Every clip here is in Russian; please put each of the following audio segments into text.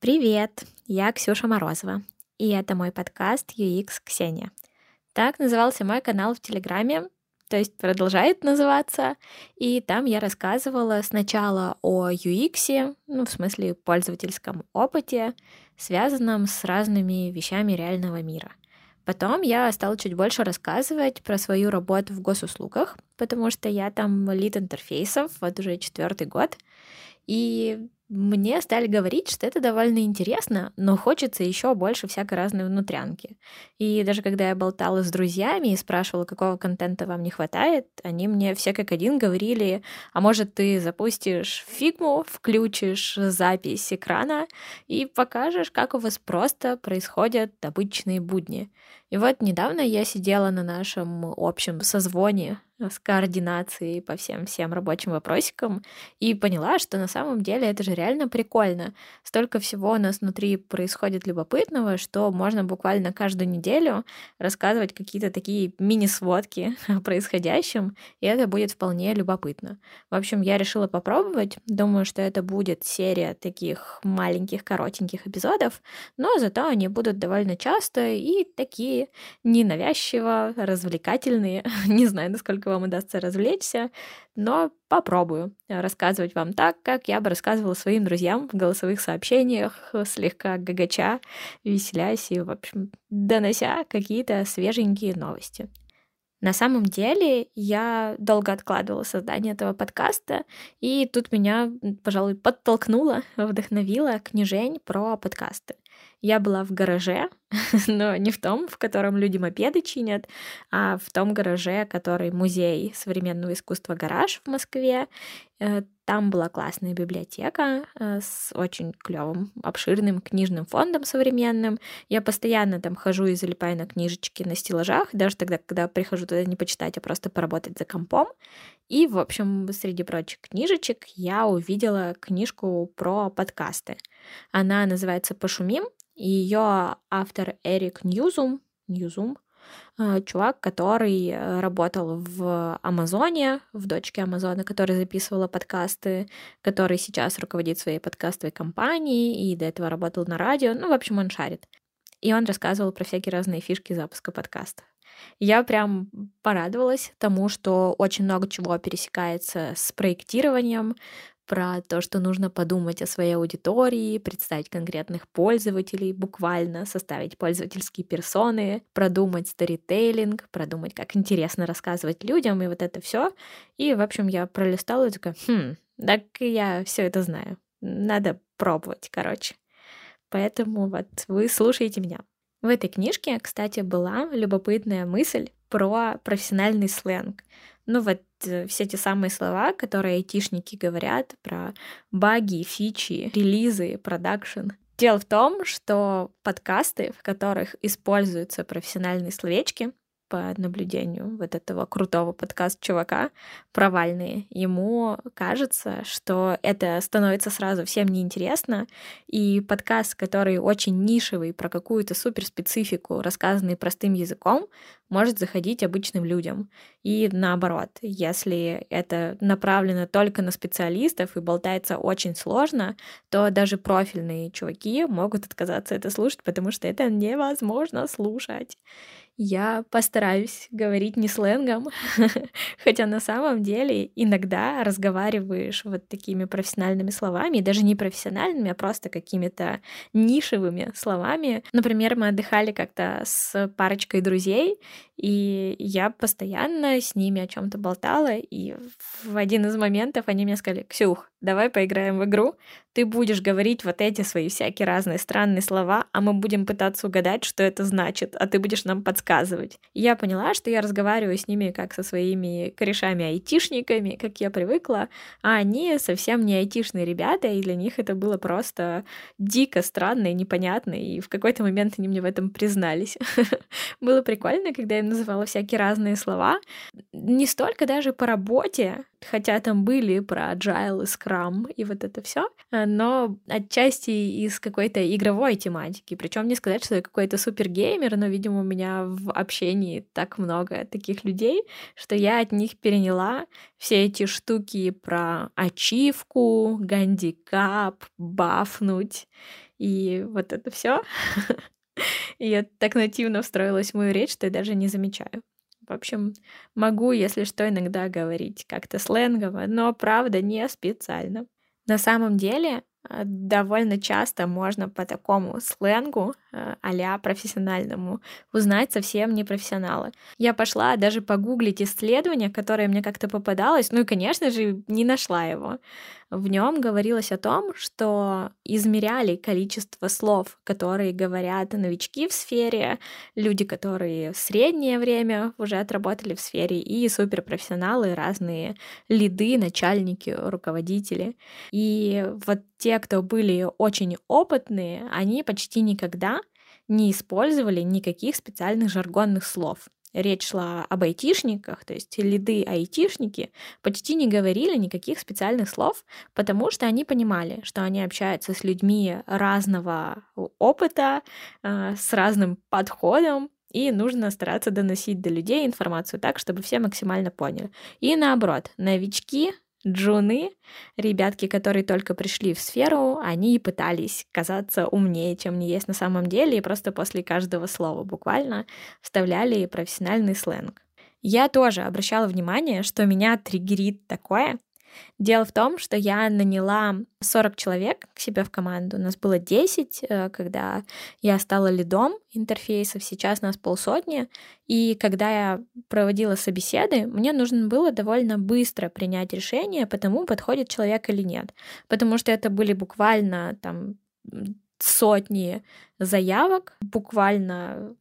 Привет, я Ксюша Морозова, и это мой подкаст UX Ксения. Так назывался мой канал в Телеграме, то есть продолжает называться, и там я рассказывала сначала о UX, ну, в смысле пользовательском опыте, связанном с разными вещами реального мира. Потом я стала чуть больше рассказывать про свою работу в госуслугах, потому что я там лид интерфейсов вот уже четвертый год. И мне стали говорить, что это довольно интересно, но хочется еще больше всякой разной внутрянки. И даже когда я болтала с друзьями и спрашивала, какого контента вам не хватает, они мне все как один говорили, а может ты запустишь фигму, включишь запись экрана и покажешь, как у вас просто происходят обычные будни. И вот недавно я сидела на нашем общем созвоне с координацией по всем всем рабочим вопросикам и поняла, что на самом деле это же реально прикольно. Столько всего у нас внутри происходит любопытного, что можно буквально каждую неделю рассказывать какие-то такие мини-сводки о происходящем, и это будет вполне любопытно. В общем, я решила попробовать. Думаю, что это будет серия таких маленьких, коротеньких эпизодов, но зато они будут довольно часто и такие ненавязчиво, развлекательные. Не знаю, насколько вам удастся развлечься, но попробую рассказывать вам так, как я бы рассказывала своим друзьям в голосовых сообщениях, слегка гагача, веселясь и, в общем, донося какие-то свеженькие новости. На самом деле я долго откладывала создание этого подкаста, и тут меня, пожалуй, подтолкнуло, вдохновило книжень про подкасты. Я была в гараже, но не в том, в котором люди мопеды чинят, а в том гараже, который музей современного искусства «Гараж» в Москве. Э, там была классная библиотека э, с очень клевым, обширным книжным фондом современным. Я постоянно там хожу и залипаю на книжечки на стеллажах, даже тогда, когда прихожу туда не почитать, а просто поработать за компом. И, в общем, среди прочих книжечек я увидела книжку про подкасты. Она называется «Пошумим», ее автор Эрик Ньюзум, Ньюзум, э, чувак, который э, работал в Амазоне, в дочке Амазона, который записывала подкасты, который сейчас руководит своей подкастовой компанией и до этого работал на радио. Ну, в общем, он шарит. И он рассказывал про всякие разные фишки запуска подкастов. Я прям порадовалась тому, что очень много чего пересекается с проектированием, про то, что нужно подумать о своей аудитории, представить конкретных пользователей, буквально составить пользовательские персоны, продумать сторителлинг, продумать, как интересно рассказывать людям, и вот это все. И, в общем, я пролистала и такая, хм, так я все это знаю. Надо пробовать, короче. Поэтому вот вы слушаете меня. В этой книжке, кстати, была любопытная мысль про профессиональный сленг. Ну вот э, все те самые слова, которые айтишники говорят про баги, фичи, релизы, продакшн. Дело в том, что подкасты, в которых используются профессиональные словечки, по наблюдению вот этого крутого подкаст-чувака, провальные. Ему кажется, что это становится сразу всем неинтересно, и подкаст, который очень нишевый, про какую-то суперспецифику, рассказанный простым языком, может заходить обычным людям. И наоборот, если это направлено только на специалистов и болтается очень сложно, то даже профильные чуваки могут отказаться это слушать, потому что это невозможно слушать я постараюсь говорить не сленгом, хотя на самом деле иногда разговариваешь вот такими профессиональными словами, даже не профессиональными, а просто какими-то нишевыми словами. Например, мы отдыхали как-то с парочкой друзей, и я постоянно с ними о чем-то болтала, и в один из моментов они мне сказали, Ксюх, давай поиграем в игру, ты будешь говорить вот эти свои всякие разные странные слова, а мы будем пытаться угадать, что это значит, а ты будешь нам подсказывать. И я поняла, что я разговариваю с ними как со своими корешами-айтишниками, как я привыкла, а они совсем не айтишные ребята, и для них это было просто дико странно и непонятно, и в какой-то момент они мне в этом признались. Было прикольно, когда я называла всякие разные слова, не столько даже по работе, хотя там были про agile и scrum и вот это все, но отчасти из какой-то игровой тематики. Причем не сказать, что я какой-то супергеймер, но, видимо, у меня в общении так много таких людей, что я от них переняла все эти штуки про ачивку, гандикап, бафнуть и вот это все. И я так нативно встроилась в мою речь, что я даже не замечаю. В общем, могу, если что, иногда говорить как-то сленгово, но правда не специально. На самом деле, а, довольно часто можно по такому сленгу а профессиональному узнать совсем не профессионалы. Я пошла даже погуглить исследование, которое мне как-то попадалось, ну и, конечно же, не нашла его. В нем говорилось о том, что измеряли количество слов, которые говорят новички в сфере, люди, которые в среднее время уже отработали в сфере, и суперпрофессионалы, разные лиды, начальники, руководители. И вот те, кто были очень опытные, они почти никогда не использовали никаких специальных жаргонных слов. Речь шла об айтишниках, то есть лиды-айтишники почти не говорили никаких специальных слов, потому что они понимали, что они общаются с людьми разного опыта, э, с разным подходом, и нужно стараться доносить до людей информацию так, чтобы все максимально поняли. И наоборот, новички джуны, ребятки, которые только пришли в сферу, они пытались казаться умнее, чем они есть на самом деле, и просто после каждого слова буквально вставляли профессиональный сленг. Я тоже обращала внимание, что меня триггерит такое, Дело в том, что я наняла 40 человек к себе в команду. У нас было 10, э, когда я стала лидом интерфейсов, сейчас нас полсотни. И когда я проводила собеседы, мне нужно было довольно быстро принять решение, потому подходит человек или нет. Потому что это были буквально там сотни заявок, буквально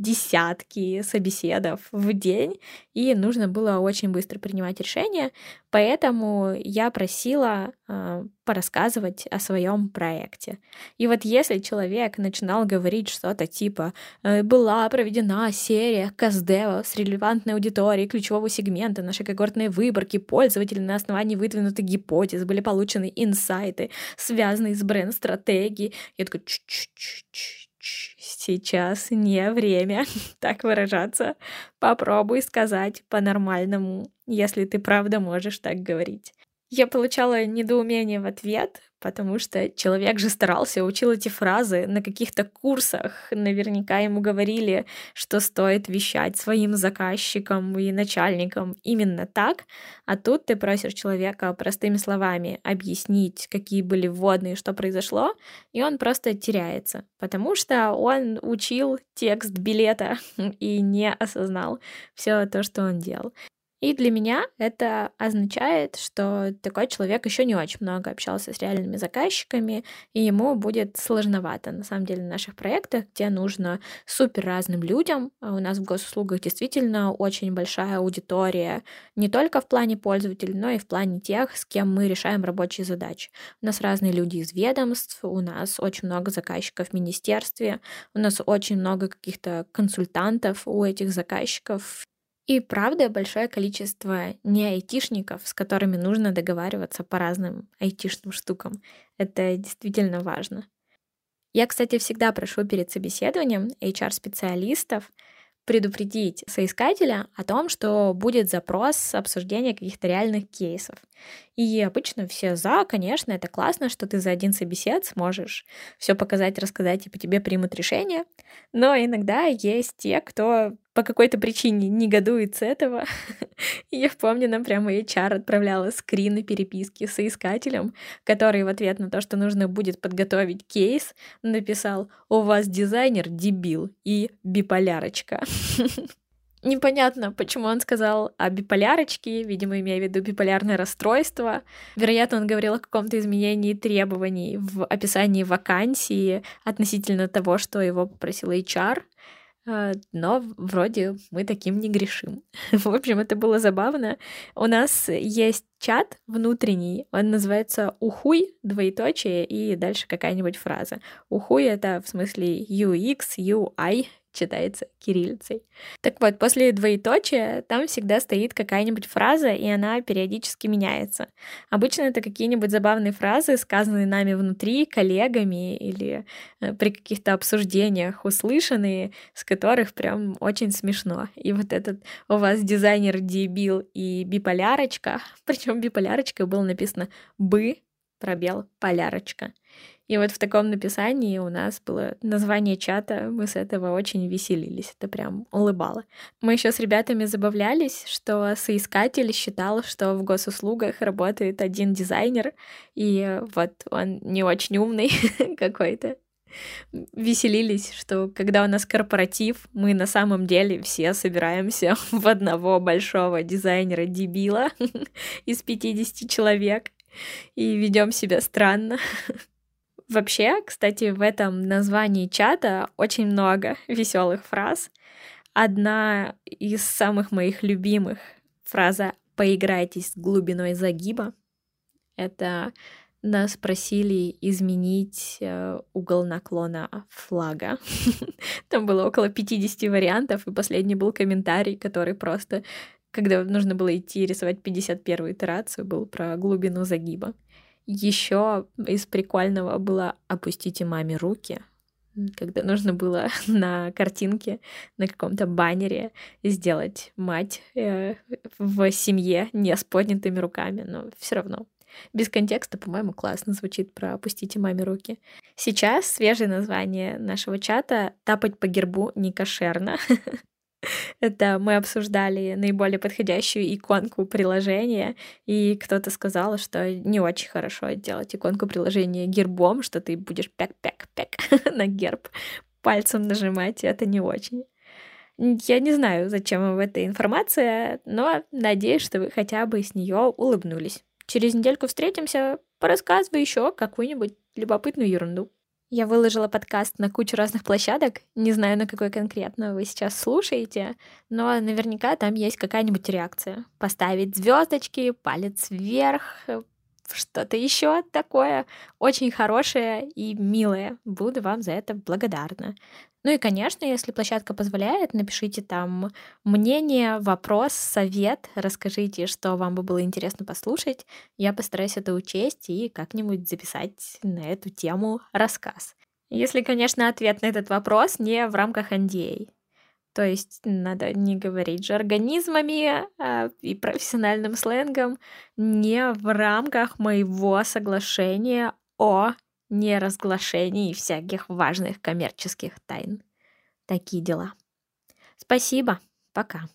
десятки собеседов в день, и нужно было очень быстро принимать решения, поэтому я просила э, порассказывать о своем проекте. И вот если человек начинал говорить что-то типа э, «была проведена серия КСДЕВа с релевантной аудиторией ключевого сегмента нашей когортной выборки пользователей на основании выдвинутых гипотез были получены инсайты, связанные с бренд-стратегией», я такой «ч-ч-ч-ч-ч», сейчас не время так выражаться. Попробуй сказать по-нормальному, если ты правда можешь так говорить. Я получала недоумение в ответ, потому что человек же старался, учил эти фразы на каких-то курсах. Наверняка ему говорили, что стоит вещать своим заказчикам и начальникам именно так, а тут ты просишь человека простыми словами объяснить, какие были вводные, что произошло, и он просто теряется, потому что он учил текст билета и не осознал все то, что он делал. И для меня это означает, что такой человек еще не очень много общался с реальными заказчиками, и ему будет сложновато, на самом деле, в наших проектах, где нужно супер разным людям. А у нас в госуслугах действительно очень большая аудитория, не только в плане пользователей, но и в плане тех, с кем мы решаем рабочие задачи. У нас разные люди из ведомств, у нас очень много заказчиков в министерстве, у нас очень много каких-то консультантов у этих заказчиков, и правда большое количество не айтишников, с которыми нужно договариваться по разным айтишным штукам. Это действительно важно. Я, кстати, всегда прошу перед собеседованием HR-специалистов предупредить соискателя о том, что будет запрос обсуждения каких-то реальных кейсов. И обычно все за, конечно, это классно, что ты за один собесед сможешь все показать, рассказать, и по тебе примут решение. Но иногда есть те, кто по какой-то причине негодует с этого. Я помню, нам прямо HR отправляла скрины переписки с соискателем, который в ответ на то, что нужно будет подготовить кейс, написал «У вас дизайнер дебил» и «биполярочка». Непонятно, почему он сказал о биполярочке, видимо, имея в виду биполярное расстройство. Вероятно, он говорил о каком-то изменении требований в описании вакансии относительно того, что его попросил HR. А, но вроде мы таким не грешим. В общем, это было забавно. У нас есть чат внутренний, он называется «Ухуй», двоеточие, и дальше какая-нибудь фраза. «Ухуй» — это в смысле UX, UI, читается кириллицей. Так вот, после двоеточия там всегда стоит какая-нибудь фраза, и она периодически меняется. Обычно это какие-нибудь забавные фразы, сказанные нами внутри, коллегами или э, при каких-то обсуждениях услышанные, с которых прям очень смешно. И вот этот у вас дизайнер дебил и биполярочка, причем биполярочка было написано «бы», пробел, полярочка. И вот в таком написании у нас было название чата, мы с этого очень веселились, это прям улыбало. Мы еще с ребятами забавлялись, что соискатель считал, что в госуслугах работает один дизайнер, и вот он не очень умный какой-то веселились, что когда у нас корпоратив, мы на самом деле все собираемся в одного большого дизайнера-дебила из 50 человек и ведем себя странно. Вообще, кстати, в этом названии чата очень много веселых фраз. Одна из самых моих любимых фраза «поиграйтесь с глубиной загиба». Это нас просили изменить э, угол наклона флага. Там было около 50 вариантов, и последний был комментарий, который просто, когда нужно было идти рисовать 51 итерацию, был про глубину загиба. Еще из прикольного было «опустите маме руки», когда нужно было на картинке, на каком-то баннере сделать мать э, в семье не с поднятыми руками, но все равно без контекста, по-моему, классно звучит про «опустите маме руки». Сейчас свежее название нашего чата «Тапать по гербу не кошерно». Это мы обсуждали наиболее подходящую иконку приложения, и кто-то сказал, что не очень хорошо делать иконку приложения гербом, что ты будешь пяк-пяк-пяк на герб пальцем нажимать, это не очень. Я не знаю, зачем вам эта информация, но надеюсь, что вы хотя бы с нее улыбнулись. Через недельку встретимся, порассказывай еще какую-нибудь любопытную ерунду. Я выложила подкаст на кучу разных площадок, не знаю, на какой конкретно вы сейчас слушаете, но наверняка там есть какая-нибудь реакция. Поставить звездочки, палец вверх, что-то еще такое очень хорошее и милое. Буду вам за это благодарна. Ну и, конечно, если площадка позволяет, напишите там мнение, вопрос, совет, расскажите, что вам бы было интересно послушать. Я постараюсь это учесть и как-нибудь записать на эту тему рассказ. Если, конечно, ответ на этот вопрос не в рамках NDA. То есть надо не говорить же организмами а, и профессиональным сленгом не в рамках моего соглашения о неразглашении всяких важных коммерческих тайн. Такие дела. Спасибо. Пока.